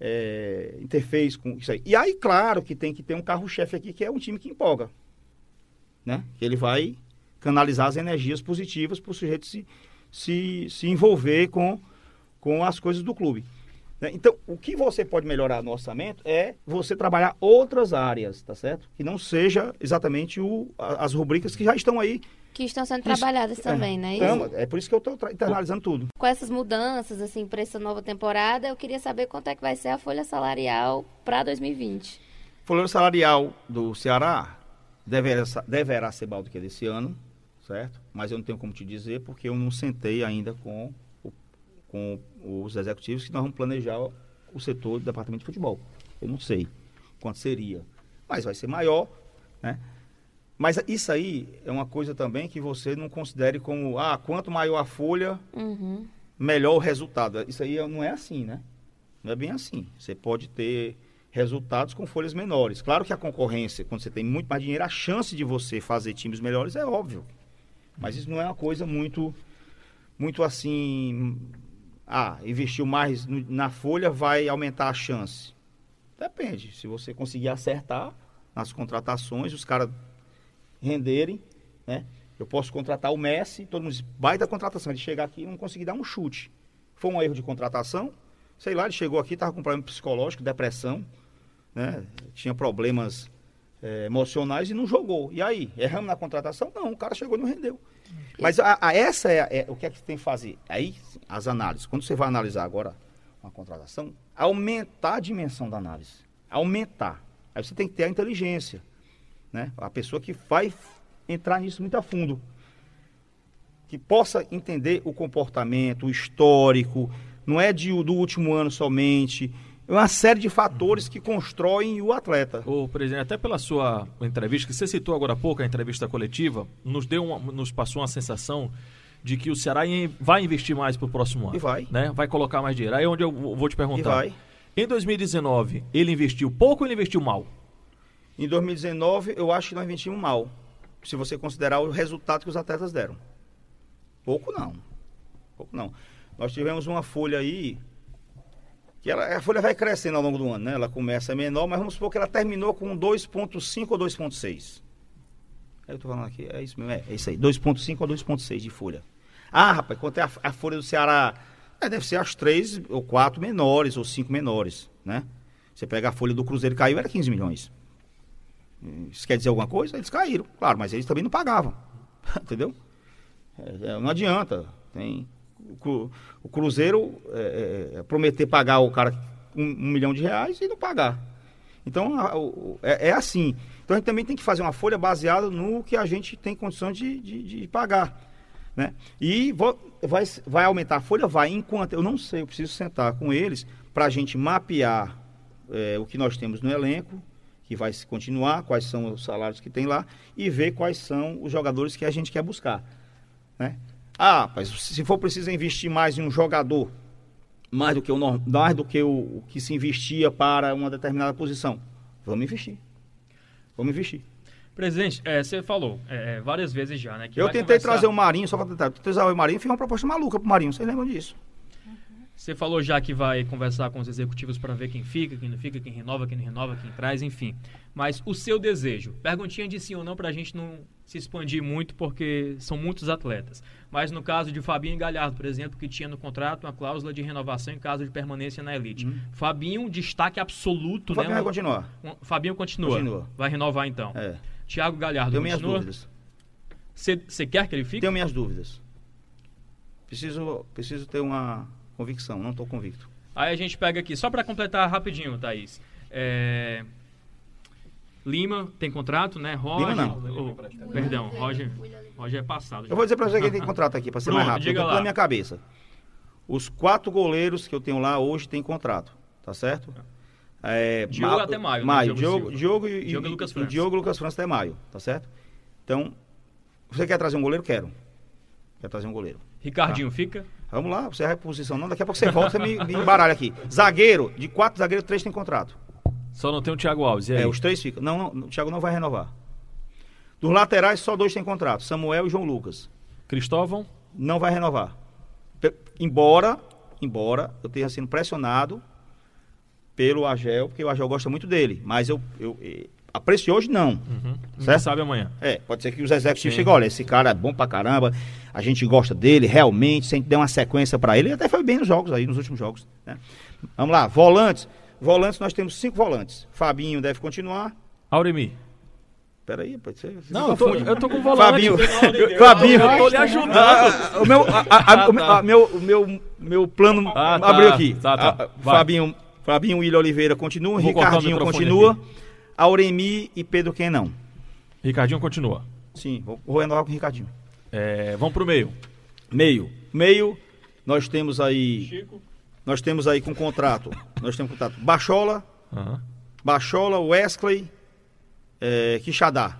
S2: É, interface com isso aí. E aí, claro que tem que ter um carro-chefe aqui, que é um time que empolga. Né? Que ele vai canalizar as energias positivas para o sujeito se, se, se envolver com, com as coisas do clube. né? Então, o que você pode melhorar no orçamento é você trabalhar outras áreas, tá certo? Que não seja exatamente o, as rubricas que já estão aí.
S3: Que estão sendo
S2: Isso.
S3: trabalhadas também, né?
S2: Então, é por isso que eu estou internalizando tudo.
S3: Com essas mudanças, assim, para essa nova temporada, eu queria saber quanto é que vai ser a folha salarial para 2020.
S2: Folha salarial do Ceará deverá, deverá ser maior do que desse ano, certo? Mas eu não tenho como te dizer porque eu não sentei ainda com, o- com os executivos que nós vamos planejar o setor do departamento de futebol. Eu não sei quanto seria, mas vai ser maior, né? Mas isso aí é uma coisa também que você não considere como, ah, quanto maior a folha,
S3: Uhum.
S2: melhor o resultado. Isso aí não é assim, né? Não é bem assim. Você pode ter resultados com folhas menores. Claro que a concorrência, quando você tem muito mais dinheiro, a chance de você fazer times melhores é óbvio. Mas isso não é uma coisa muito, muito assim. Ah, investiu mais na folha vai aumentar a chance. Depende. Se você conseguir acertar nas contratações, os caras renderem, né? Eu posso contratar o Messi, todo mundo diz, baita contratação. Ele chegar aqui e não conseguir dar um chute. Foi um erro de contratação. Sei lá, ele chegou aqui, estava com problema psicológico, depressão, né? Tinha problemas eh, emocionais e não jogou. E aí, erramos na contratação? Não, o cara chegou e não rendeu. Mas a, a- essa é, é o que é que tem que fazer. Aí, as análises. Quando você vai analisar agora uma contratação, aumentar a dimensão da análise. Aumentar. Aí você tem que ter a inteligência. Né? A pessoa que vai entrar nisso muito a fundo. Que possa entender o comportamento, o histórico, não é de, do último ano somente. É uma série de fatores que constroem o atleta.
S5: Ô, presidente, até pela sua entrevista, que você citou agora há pouco, a entrevista coletiva, nos, deu uma- nos passou uma sensação de que o Ceará vai investir mais para o próximo ano.
S2: E vai.
S5: Né? Vai colocar mais dinheiro. Aí é onde eu vou te perguntar. Em 2019, ele investiu pouco ou ele investiu mal?
S2: Em 2019, eu acho que nós investimos mal. Se você considerar o resultado que os atletas deram. Pouco não. Pouco não. Nós tivemos uma folha aí. Que ela, a folha vai crescendo ao longo do ano, né? Ela começa menor, mas vamos supor que ela terminou com 2,5 ou 2,6. É, Eu tô falando aqui, é isso mesmo, é, é isso aí, 2,5 ou 2,6 de folha. Ah, rapaz, quanto é a, a folha do Ceará? É, deve ser as três ou quatro menores, ou cinco menores, né? Você pega a folha do Cruzeiro caiu, era 15 milhões. Isso quer dizer alguma coisa? Eles caíram, claro, mas eles também não pagavam. <laughs> Entendeu? É, é, não adianta. Tem, o, o Cruzeiro é, é, é, prometer pagar o cara um, um milhão de reais e não pagar. Então a- o- é, é assim. Então a gente também tem que fazer uma folha baseada no que a gente tem condições de, de, de pagar. Né? E vo- vai, vai aumentar a folha? Vai. Enquanto eu não sei, eu preciso sentar com eles para a gente mapear o que nós temos no elenco, que vai se continuar, quais são os salários que tem lá, e ver quais são os jogadores que a gente quer buscar. Né? Ah, mas se for preciso investir mais em um jogador, mais do que o, mais do que o, o que se investia para uma determinada posição, vamos investir. Vamos investir.
S4: Presidente, é, você falou é, várias vezes já, né?
S2: eu tentei
S4: conversar-
S2: trazer o Marinho, só para tentar trazer o Marinho, fiz uma proposta maluca pro Marinho, vocês lembram disso?
S4: Você falou já que vai conversar com os executivos para ver quem fica, quem não fica, quem renova, quem não renova, quem traz, enfim. Mas o seu desejo, perguntinha de sim ou não para a gente não se expandir muito, porque são muitos atletas. Mas no caso de Fabinho e Galhardo, por exemplo, que tinha no contrato uma cláusula de renovação em caso de permanência na elite.
S2: Uhum.
S4: Fabinho, destaque absoluto,
S2: O Fabinho
S4: né?
S2: vai continuar.
S4: Fabinho continua.
S2: Continua.
S4: Vai renovar então.
S2: É.
S4: Thiago Galhardo
S2: Tenho minhas
S4: continua.
S2: dúvidas.
S4: Você você quer que ele fique?
S2: Tenho minhas dúvidas. Preciso, preciso ter uma convicção, não estou convicto.
S4: Aí a gente pega aqui, só para completar rapidinho, Thaís. É, Lima tem contrato, né? Roger.
S2: Lima não.
S4: oh, perdão, Roger, Roger é passado. já.
S2: Eu vou dizer para você quem tem contrato aqui, para ser mais
S4: Pronto,
S2: rápido. Eu
S4: diga
S2: tô
S4: lá.
S2: na minha cabeça. Os quatro goleiros que eu tenho lá hoje têm contrato, tá certo? É,
S4: Diogo
S2: Ma-
S4: até maio, né?
S2: Maio.
S4: Diogo
S2: Diogo,
S4: Silva.
S2: Diogo, e,
S4: Diogo e Lucas
S2: e
S4: França.
S2: Diogo e Lucas França até maio, tá certo? Então, você quer trazer um goleiro? Quero. Quer trazer um goleiro.
S4: Ricardinho fica?
S2: Vamos lá, você vai posição não, daqui a pouco você volta, você me, me embaralha aqui. Zagueiro, de quatro zagueiros, três tem contrato.
S5: Só não tem o Thiago Alves. E?
S2: É, os três ficam. Não, não, o Thiago não vai renovar. Dos laterais, só dois têm contrato, Samuel e João Lucas.
S5: Cristóvão,
S2: Não vai renovar. Embora, embora eu tenha sido pressionado pelo Agel, porque o Agel gosta muito dele. Mas eu, eu, eh, a- preço de hoje, não.
S5: Uhum.
S2: Certo?
S5: sabe amanhã.
S2: É, pode ser que os executivos
S5: Sim.
S2: cheguem, olha, esse cara é bom pra caramba, a gente gosta dele, realmente, se a gente der uma sequência pra ele, ele até foi bem nos jogos aí, nos últimos jogos. né? Vamos lá, volantes. Volantes, nós temos cinco volantes. Fabinho deve continuar.
S5: Auremi.
S2: Peraí, pode ser. você
S5: Não, eu tô, eu tô com volante.
S2: Fabinho. <laughs> Fabinho.
S5: Eu tô lhe ajudando.
S2: Ah, o meu, a- a- a- o meu- a- meu, o meu, meu plano
S5: Ah, tá.
S2: abriu aqui.
S5: Tá, tá.
S2: Ah. Fabinho, Fabinho William Oliveira continua,
S5: Vou o
S2: Ricardinho continua,
S5: aqui.
S2: Auremi e Pedro quem não.
S5: Ricardinho continua.
S2: Sim, vou, vou renovar com o Ricardinho.
S5: É, vamos pro meio.
S2: Meio. Meio, nós temos aí. Nós temos aí com contrato. Nós temos contrato. Bachola,
S5: Aham.
S2: Bachola, Wesley, é, Quixadá.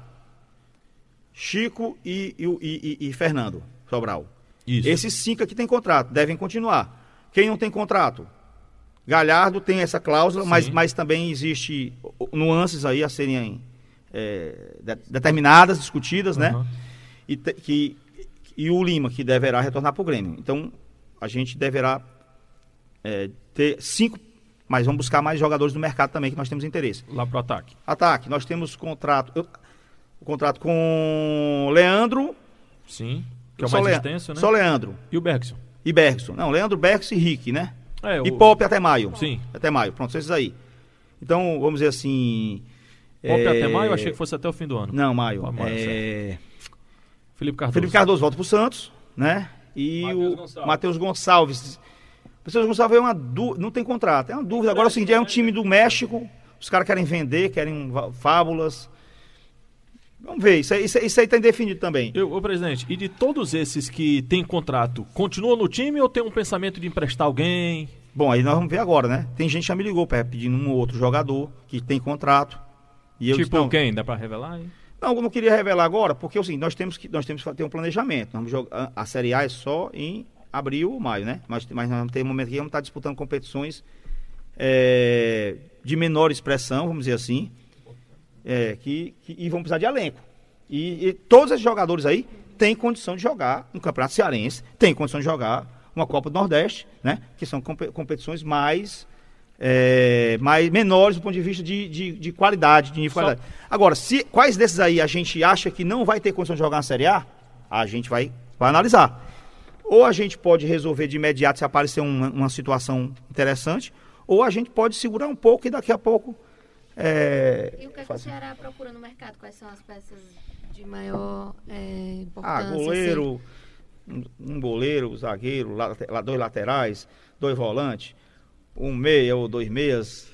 S2: Chico e, e, o- e- e- e Fernando Sobral.
S5: Isso.
S2: Esses cinco aqui têm contrato, devem continuar. Quem não tem contrato? Galhardo tem essa cláusula, mas,
S5: Sim.
S2: mas também existe o- o- nuances aí a serem é, de- determinadas, discutidas, né?
S5: Aham.
S2: E, te- que, e o Lima, que deverá retornar para o Grêmio. Então, a gente deverá é, ter cinco, mas vamos buscar mais jogadores no mercado também, que nós temos interesse.
S5: Lá pro ataque.
S2: Ataque, nós temos contrato, eu- o contrato com Leandro,
S5: Sim. Que é o mais
S2: Le-
S5: extenso, né?
S2: Só Leandro
S5: E o Bergson.
S2: e Bergson. Não, Leandro, Bergson e Rick, né?
S5: É,
S2: E
S5: o...
S2: Pop até maio.
S5: Sim.
S2: Até maio, pronto, são esses aí. Então, vamos dizer assim...
S5: Pop
S2: é,
S5: até maio, eu achei que fosse até o fim do ano.
S2: Não, maio.
S5: Pô, maio,
S2: é...
S5: Felipe Cardoso.
S2: Felipe Cardoso volta pro Santos, né? E
S4: Matheus
S2: o
S4: Gonçalves.
S2: Matheus Gonçalves. Matheus Gonçalves é uma dúvida, não tem contrato, é uma dúvida. Agora é o seguinte, é um time do México, os caras querem vender, querem fábulas. Vamos ver, isso aí, isso, aí- isso aí tá indefinido também.
S5: Eu, ô, presidente, e de todos esses que têm contrato, continuam no time ou tem um pensamento de emprestar alguém?
S2: Bom, aí nós vamos ver agora, né? Tem gente que já me ligou pra- pedindo um ou outro jogador que tem contrato. E eu
S4: tipo
S2: disse, não,
S4: quem? Dá pra revelar? hein?
S2: Não, eu não queria revelar agora, porque assim, nós temos que nós temos que ter um planejamento. Nós vamos jogar, a Série A é só em abril ou maio, né? Mas, mas nós vamos ter um momento que vamos estar disputando competições é, de menor expressão, vamos dizer assim, é, que, que- e vão precisar de elenco. E, e todos esses jogadores aí têm condição de jogar no Campeonato Cearense, têm condição de jogar uma Copa do Nordeste, né? Que são compe- competições mais é, mais menores do ponto de vista de, de, de qualidade, de nível
S5: Só-
S2: qualidade. Agora, se quais desses aí a gente acha que não vai ter condição de jogar na Série A, a gente vai, vai analisar. Ou a gente pode resolver de imediato se aparecer uma, uma situação interessante, ou a gente pode segurar um pouco e daqui a pouco. É,
S3: E o que, é que o Ceará procura no mercado? Quais são as peças de maior é,
S2: Ah,
S3: importância?
S2: goleiro, um, um goleiro, zagueiro, dois laterais, dois volantes, um meia ou dois meias,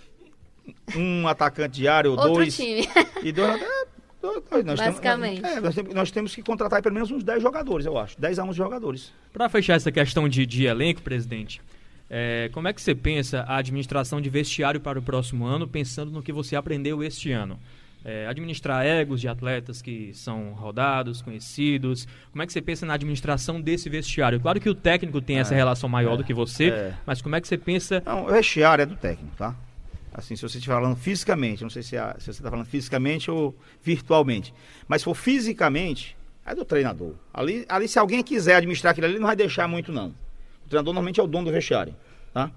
S2: um atacante diário ou
S3: assim?
S2: Dois.
S3: time.
S2: E dois, é, dois, nós
S3: Basicamente.
S2: Temos, é, nós, temos, nós temos que contratar pelo menos uns 10 jogadores, eu acho. 10 a 11 jogadores.
S4: Para fechar essa questão de, de elenco, presidente, é, como é que você pensa a administração de vestiário para o próximo ano, pensando no que você aprendeu este ano? É, administrar egos de atletas que são rodados, conhecidos. Como é que você pensa na administração desse vestiário? Claro que o técnico tem essa relação maior do que você,
S2: é.
S4: mas como é que você pensa
S2: Não, o vestiário é do técnico, tá? Assim, se você estiver falando fisicamente, não sei se, a- se você está falando fisicamente ou virtualmente, mas se for fisicamente, é do treinador. Ali, ali, se alguém quiser administrar aquilo ali, ele não vai deixar muito, não. O treinador normalmente é o dono do vestiário, tá?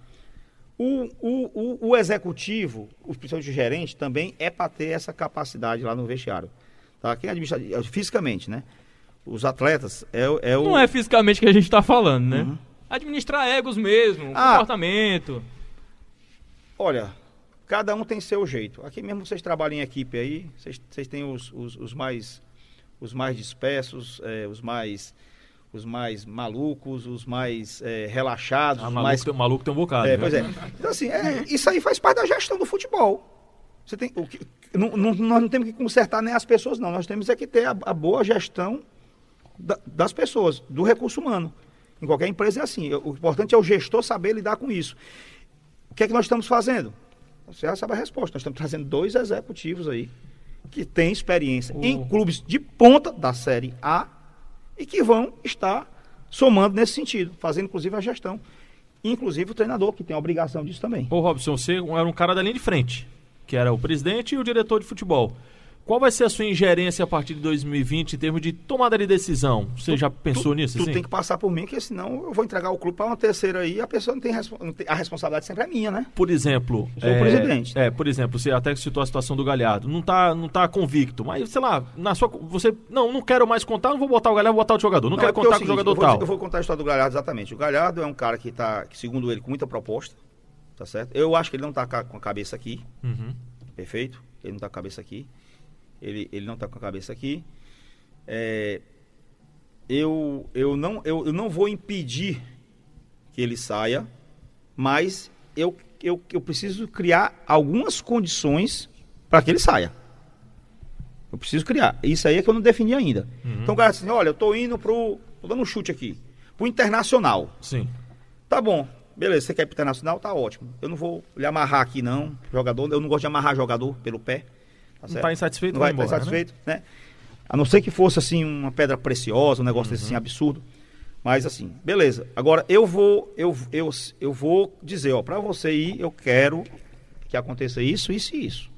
S2: O, o, o, o executivo, o principalmente o gerente, também é para ter essa capacidade lá no vestiário. Tá? Quem administra é, fisicamente, né? Os atletas é, o- é o.
S4: Não é fisicamente que a gente está falando, né?
S2: Uhum.
S4: Administrar egos mesmo,
S2: Ah.
S4: comportamento.
S2: Olha, cada um tem seu jeito. Aqui mesmo vocês trabalham em equipe aí, vocês, vocês têm os, os, os mais os mais dispersos, eh, os mais os mais malucos, os mais eh, relaxados,
S5: Ah,
S2: os
S5: maluco,
S2: mais
S5: tem, maluco tem um bocado.
S2: é,
S5: né?
S2: pois é. Então, assim, é, isso aí faz parte da gestão do futebol. Você tem, o que, não, não- nós não temos que consertar nem as pessoas, não. Nós temos é que ter a, a boa gestão da- das pessoas, do recurso humano. Em qualquer empresa é assim. O importante é o gestor saber lidar com isso. O que é que nós estamos fazendo? Você já sabe a resposta. Nós estamos trazendo dois executivos aí que têm experiência em
S4: O-
S2: clubes de ponta da Série A e que vão estar somando nesse sentido, fazendo inclusive a gestão. Inclusive o treinador, que tem a obrigação disso também.
S5: Ô Robson, você era um cara da linha de frente, que era o presidente e o diretor de futebol. Qual vai ser a sua ingerência a partir de 2020 em termos de tomada de decisão? Você
S2: Tu-
S5: já pensou
S2: tu,
S5: nisso?
S2: Tu
S5: assim?
S2: tem que passar por mim, porque senão eu vou entregar o clube para uma terceira aí e a pessoa não tem, não tem- A responsabilidade sempre é minha, né?
S5: Por exemplo,
S2: Sou o presidente.
S5: É, por exemplo, você até citou a situação do Galhardo. Não tá, não tá convicto, mas sei lá, na sua você não, não quero mais contar, não vou botar o Galhardo, vou botar outro jogador. Não,
S2: Não,
S5: quero
S2: é é
S5: contar
S2: o
S5: com o
S2: seguinte,
S5: jogador
S2: eu vou,
S5: tal.
S2: eu vou contar a história do Galhardo exatamente. O Galhardo é um cara que tá, que, segundo ele, com muita proposta, tá certo? Eu acho que ele não tá com a cabeça aqui,
S5: Uhum.
S2: perfeito? Ele não tá com a cabeça aqui. Ele, ele não tá com a cabeça aqui. É, eu, eu, não, eu, eu não vou impedir que ele saia, mas eu, eu, eu preciso criar algumas condições para que ele saia. Eu preciso criar. Isso aí é que eu não defini ainda.
S5: Uhum.
S2: Então o cara assim, olha, eu tô indo pro. tô dando um chute aqui. Pro internacional.
S5: Sim.
S2: Tá bom. Beleza, você quer ir pro internacional? Tá ótimo. Eu não vou lhe amarrar aqui, não. Jogador, eu não gosto de amarrar jogador pelo pé. Tá
S5: Não
S2: certo?
S5: tá insatisfeito,
S2: não vai
S5: vai
S2: estar
S5: embora,
S2: satisfeito, né? A não ser que fosse assim uma pedra preciosa, um negócio desse assim absurdo. Mas assim, beleza. Agora eu vou eu, eu, eu vou dizer, ó, para você ir, eu quero que aconteça isso, isso e isso.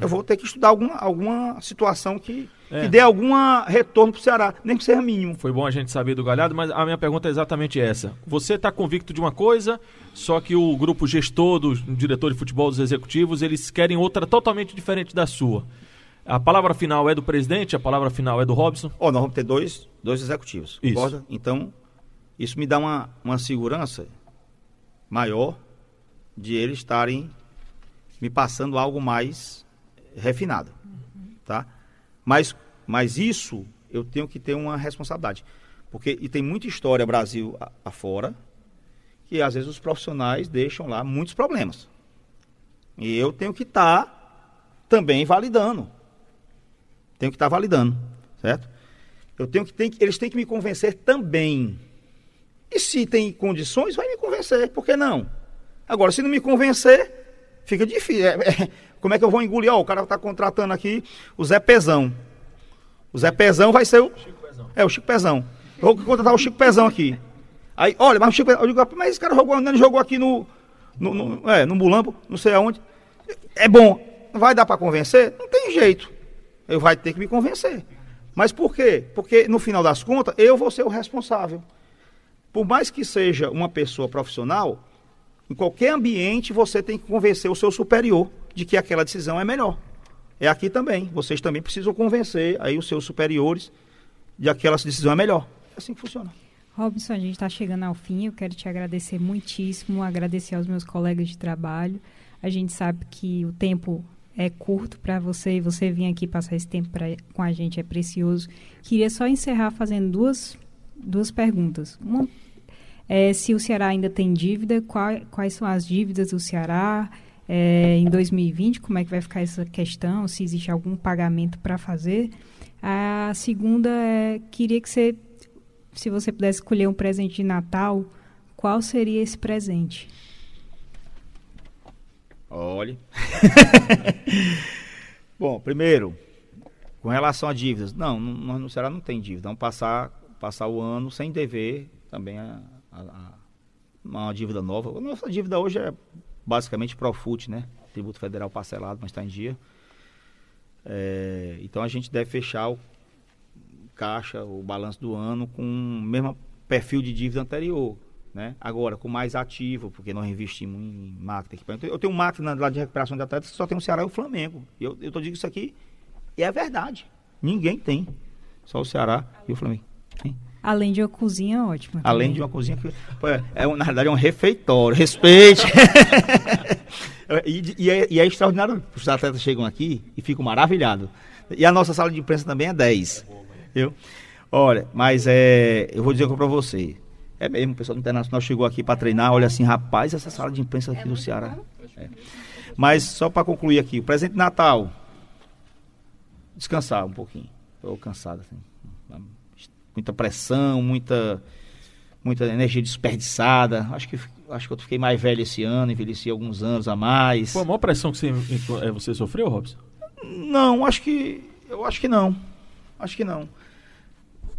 S2: Eu vou ter que estudar alguma, alguma situação que,
S5: É.
S2: que dê algum retorno pro Ceará, nem que seja mínimo.
S5: Foi bom a gente saber do Galhardo, mas a minha pergunta é exatamente essa. Você está convicto de uma coisa, só que o grupo gestor, do diretor de futebol, dos executivos, eles querem outra totalmente diferente da sua. A palavra final é do presidente, a palavra final é do Robson.
S2: Ó, nós vamos ter dois, dois executivos.
S5: Isso.
S2: concorda? Então, isso me dá uma, uma segurança maior de eles estarem me passando algo mais refinado. Tá? Mas, mas isso eu tenho que ter uma responsabilidade. Porque e tem muita história Brasil afora que às vezes os profissionais deixam lá muitos problemas. E eu tenho que estar também validando. Tenho que estar validando, certo? Eu tenho que, tem que- eles têm que me convencer também. E se tem condições, vai me convencer, por que não? Agora, se não me convencer, fica difícil. É, é, como é que eu vou engolir? Ó, o cara está contratando aqui o Zé Pezão. O Zé Pezão vai ser o. É, o Chico Pezão. Eu vou contratar o Chico Pezão aqui. Aí, olha, mas o Chico Pezão, eu digo, mas esse cara jogou, ele jogou aqui no. no, no é, no Mulambo, não sei aonde. É bom. Vai dar para convencer? Não tem jeito. Eu vai ter que me convencer. Mas por quê? Porque no final das contas, eu vou ser o responsável. Por mais que seja uma pessoa profissional, em qualquer ambiente você tem que convencer o seu superior de que aquela decisão é melhor. É aqui também. Vocês também precisam convencer aí os seus superiores de que aquela decisão é melhor. É assim que funciona.
S1: Robson, a gente está chegando ao fim. Eu quero te agradecer muitíssimo, agradecer aos meus colegas de trabalho. A gente sabe que o tempo é curto para você e você vir aqui passar esse tempo pra, com a gente é precioso. Queria só encerrar fazendo duas, duas perguntas. Uma é se o Ceará ainda tem dívida, qual, quais são as dívidas do Ceará é, em 2020, como é que vai ficar essa questão, se existe algum pagamento para fazer. A segunda é, queria que você se você pudesse escolher um presente de Natal, qual seria esse presente?
S2: Olhe. <laughs> Bom, primeiro, com relação a dívidas, não, nós no Ceará não tem dívida. Vamos passar, passar o ano sem dever também a, a- a- uma dívida nova. A nossa dívida hoje é basicamente Profut, né? Tributo Federal parcelado, mas está em dia. É, então a gente deve fechar o caixa, o balanço do ano com o mesmo perfil de dívida anterior. Né? Agora, com mais ativo, porque nós investimos em máquina. Eu tenho máquina lá de recuperação de atletas que só tem o Ceará e o Flamengo. Eu, tô dizendo isso aqui e é verdade. Ninguém tem. Só o Ceará e o Flamengo.
S1: Além de uma cozinha ótima.
S2: Além
S1: também.
S2: de uma cozinha que é, é na realidade é um refeitório. Respeite. <laughs> e, e é, e é extraordinário. Os atletas chegam aqui e ficam maravilhados. E a nossa sala de imprensa também é 10. Eu, olha, mas é, eu vou dizer pra você. É mesmo, o pessoal do Internacional chegou aqui para treinar, olha assim, rapaz, essa sala de imprensa aqui do Ceará. É. Mas só para concluir aqui, o presente de Natal. Descansar um pouquinho. Estou cansado assim. Muita pressão, muita muita energia desperdiçada. Acho que acho que eu fiquei mais velho esse ano, envelheci alguns anos a mais.
S5: Foi a maior pressão que você, eh, você sofreu, Robson?
S2: Não, acho que eu acho que não. Acho que não.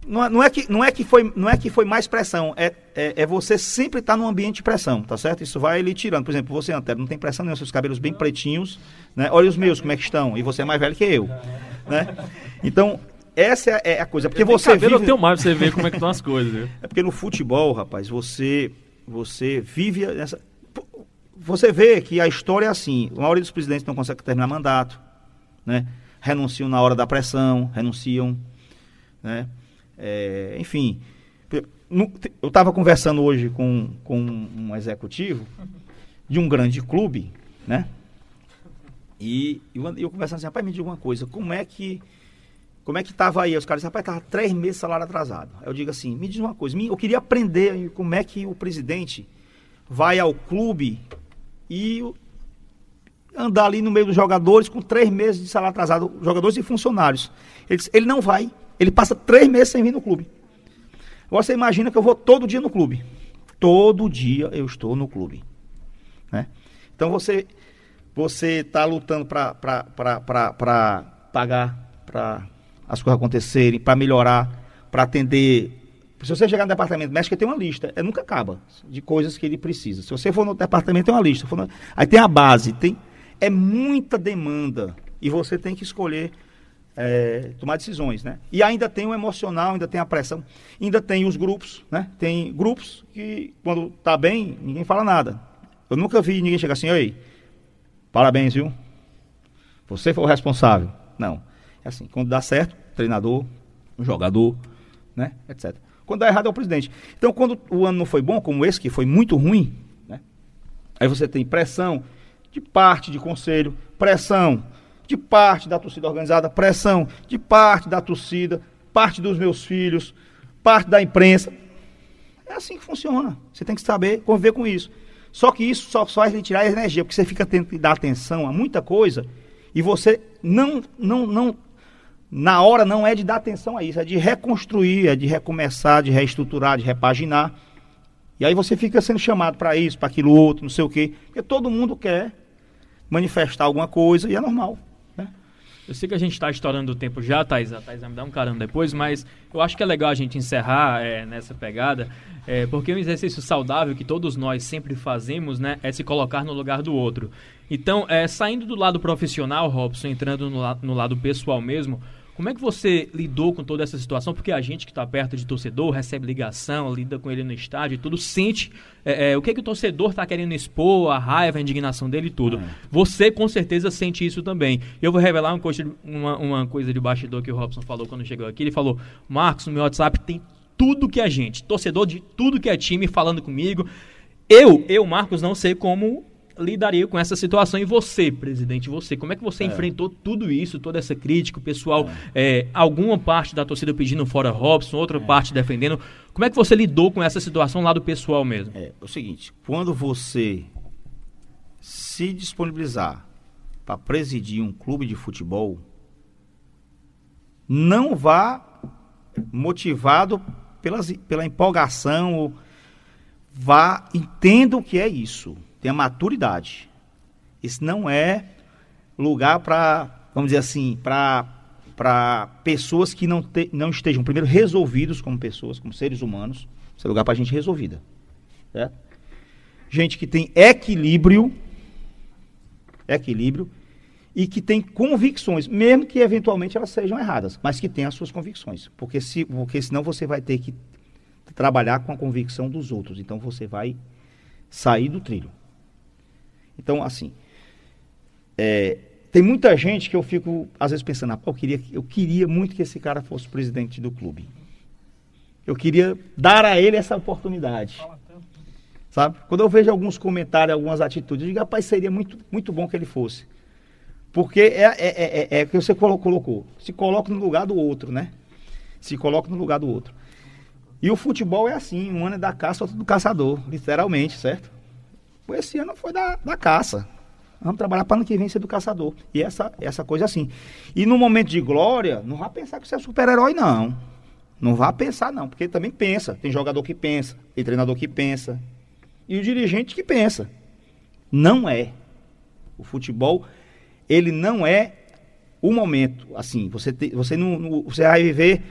S2: não, é- não é que, não, é que foi, não é que foi mais pressão, é, é, é você sempre estar num ambiente de pressão, tá certo? Isso vai lhe tirando. Por exemplo, você, Antero, não tem pressão nenhuma, seus cabelos bem pretinhos, né? Olha os meus, como é que estão. E você é mais velho que eu, né? Então, essa é é a coisa. Porque você
S5: cabelo eu
S2: vive...
S5: tenho mais pra você ver como é que estão as coisas, viu? <laughs>
S2: É porque no futebol, rapaz, você você vive nessa você vê que a história é assim, a maioria dos presidentes não consegue terminar mandato, né? Renunciam na hora da pressão, renunciam, né? É, enfim, eu estava conversando hoje com, com um executivo de um grande clube, né? E eu, eu conversando assim, rapaz, me diga uma coisa, como é que como é que estava aí? Os caras disseram, rapaz, estava três meses de salário atrasado. Aí eu digo assim, me diz uma coisa, eu queria aprender como é que o presidente vai ao clube e andar ali no meio dos jogadores com três meses de salário atrasado, jogadores e funcionários. Ele, disse, ele não vai, ele passa três meses sem vir no clube. Você imagina que eu vou todo dia no clube. Todo dia eu estou no clube. Né? Então você você está lutando para pagar, para as coisas acontecerem, para melhorar, para atender. Se você chegar no departamento médico, tem uma lista, é, nunca acaba de coisas que ele precisa. Se você for no departamento, tem uma lista. no- Aí tem a base, tem é muita demanda e você tem que escolher é, tomar decisões, né? E ainda tem o emocional, ainda tem a pressão, ainda tem os grupos, né? Tem grupos que quando tá bem ninguém fala nada. Eu nunca vi ninguém chegar assim, oi, parabéns, viu? Você foi o responsável. Não. É assim, quando dá certo, treinador, jogador, né? Etc. Quando dá errado é o presidente. Então, quando o ano não foi bom, como esse, que foi muito ruim, né? Aí você tem pressão de parte de conselho, pressão de parte da torcida organizada, pressão de parte da torcida, parte dos meus filhos, parte da imprensa. É assim que funciona. Você tem que saber conviver com isso. Só que isso só, só faz lhe tirar energia, porque você fica que dar atenção a muita coisa e você não, não, não, na hora não é de dar atenção a isso, é de reconstruir, é de recomeçar, de reestruturar, de repaginar. E aí você fica sendo chamado para isso, para aquilo outro, não sei o quê, porque todo mundo quer manifestar alguma coisa e é normal. Né?
S4: Eu sei que a gente está estourando o tempo já, Thais. A Thais vai me dar um caramba depois, mas eu acho que é legal a gente encerrar é, nessa pegada, é, porque um exercício saudável que todos nós sempre fazemos, né, é se colocar no lugar do outro. Então, é, saindo do lado profissional, Robson, entrando no, la- no lado pessoal mesmo, como é que você lidou com toda essa situação? Porque a gente que está perto de torcedor, recebe ligação, lida com ele no estádio e tudo, sente é, é, o que, que o torcedor está querendo expor, a raiva, a indignação dele e tudo. Você com certeza sente isso também. Eu vou revelar uma coisa, de- uma, uma coisa de bastidor que o Robson falou quando chegou aqui. Ele falou: Marcos, no meu WhatsApp tem tudo que é gente, torcedor de tudo que é time falando comigo. Eu, eu, Marcos, não sei como lidaria com essa situação. E você, presidente, você, como é que você enfrentou tudo isso, toda essa crítica, o pessoal, é, alguma parte da torcida pedindo fora Robson, outra parte defendendo. Como é que você lidou com essa situação lá do pessoal mesmo?
S2: É, é o seguinte, quando você se disponibilizar para presidir um clube de futebol, não vá motivado pelas, pela empolgação, ou vá, entenda o que é isso, tenha maturidade. Isso não é lugar para, vamos dizer assim, para pessoas que não, te, não estejam, primeiro, resolvidos como pessoas, como seres humanos. Isso é lugar para gente resolvida. Certo? Gente que tem equilíbrio, equilíbrio, e que tem convicções, mesmo que eventualmente elas sejam erradas, mas que tem as suas convicções. Porque, se, porque senão você vai ter que trabalhar com a convicção dos outros. Então você vai sair do trilho. Então, assim, é, tem muita gente que eu fico, às vezes, pensando, ah, eu, queria, eu queria muito que esse cara fosse presidente do clube. Eu queria dar a ele essa oportunidade. Sabe? Quando eu vejo alguns comentários, algumas atitudes, eu digo, rapaz, seria muito, muito bom que ele fosse. Porque é, é, é, é, é que você colocou. Se coloca no lugar do outro, né? Se coloca no lugar do outro. E o futebol é assim, um ano é da caça, outro do caçador, literalmente, certo? Esse ano foi da, da caça. Vamos trabalhar para ano que vem ser do caçador. E essa, essa coisa assim. E no momento de glória, não vá pensar que você é super-herói, não. Não vá pensar, não, porque também pensa. Tem jogador que pensa, tem treinador que pensa. E o dirigente que pensa. Não é. O futebol, ele não é o momento. Assim, você, te, você, não, não, você vai viver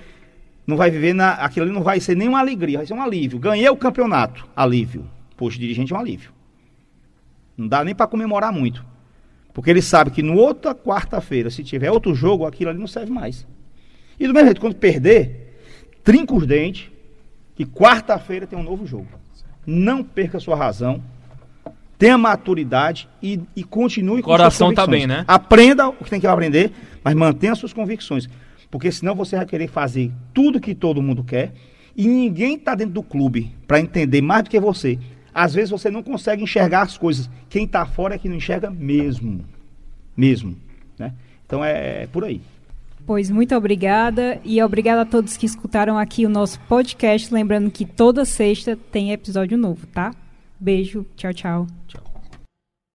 S2: não vai viver na. Aquilo ali não vai ser nenhuma alegria, vai ser um alívio. Ganhei o campeonato, alívio. Poxa, dirigente é um alívio. Não dá nem para comemorar muito. Porque ele sabe que no outra quarta-feira, se tiver outro jogo, aquilo ali não serve mais. E do mesmo jeito, quando perder, trinca os dentes, que quarta-feira tem um novo jogo. Não perca sua razão, tenha maturidade e, e continue com
S4: Coração
S2: suas
S4: tá
S2: convicções.
S4: bem, né?
S2: Aprenda o que tem que aprender, mas mantenha suas convicções. Porque senão você vai querer fazer tudo que todo mundo quer e ninguém está dentro do clube para entender mais do que você. Às vezes você não consegue enxergar as coisas. Quem está fora é que não enxerga mesmo. Mesmo. Né? Então é, é por aí.
S1: Pois muito obrigada e obrigada a todos que escutaram aqui o nosso podcast. Lembrando que toda sexta tem episódio novo, tá? Beijo, tchau, tchau.
S5: Tchau.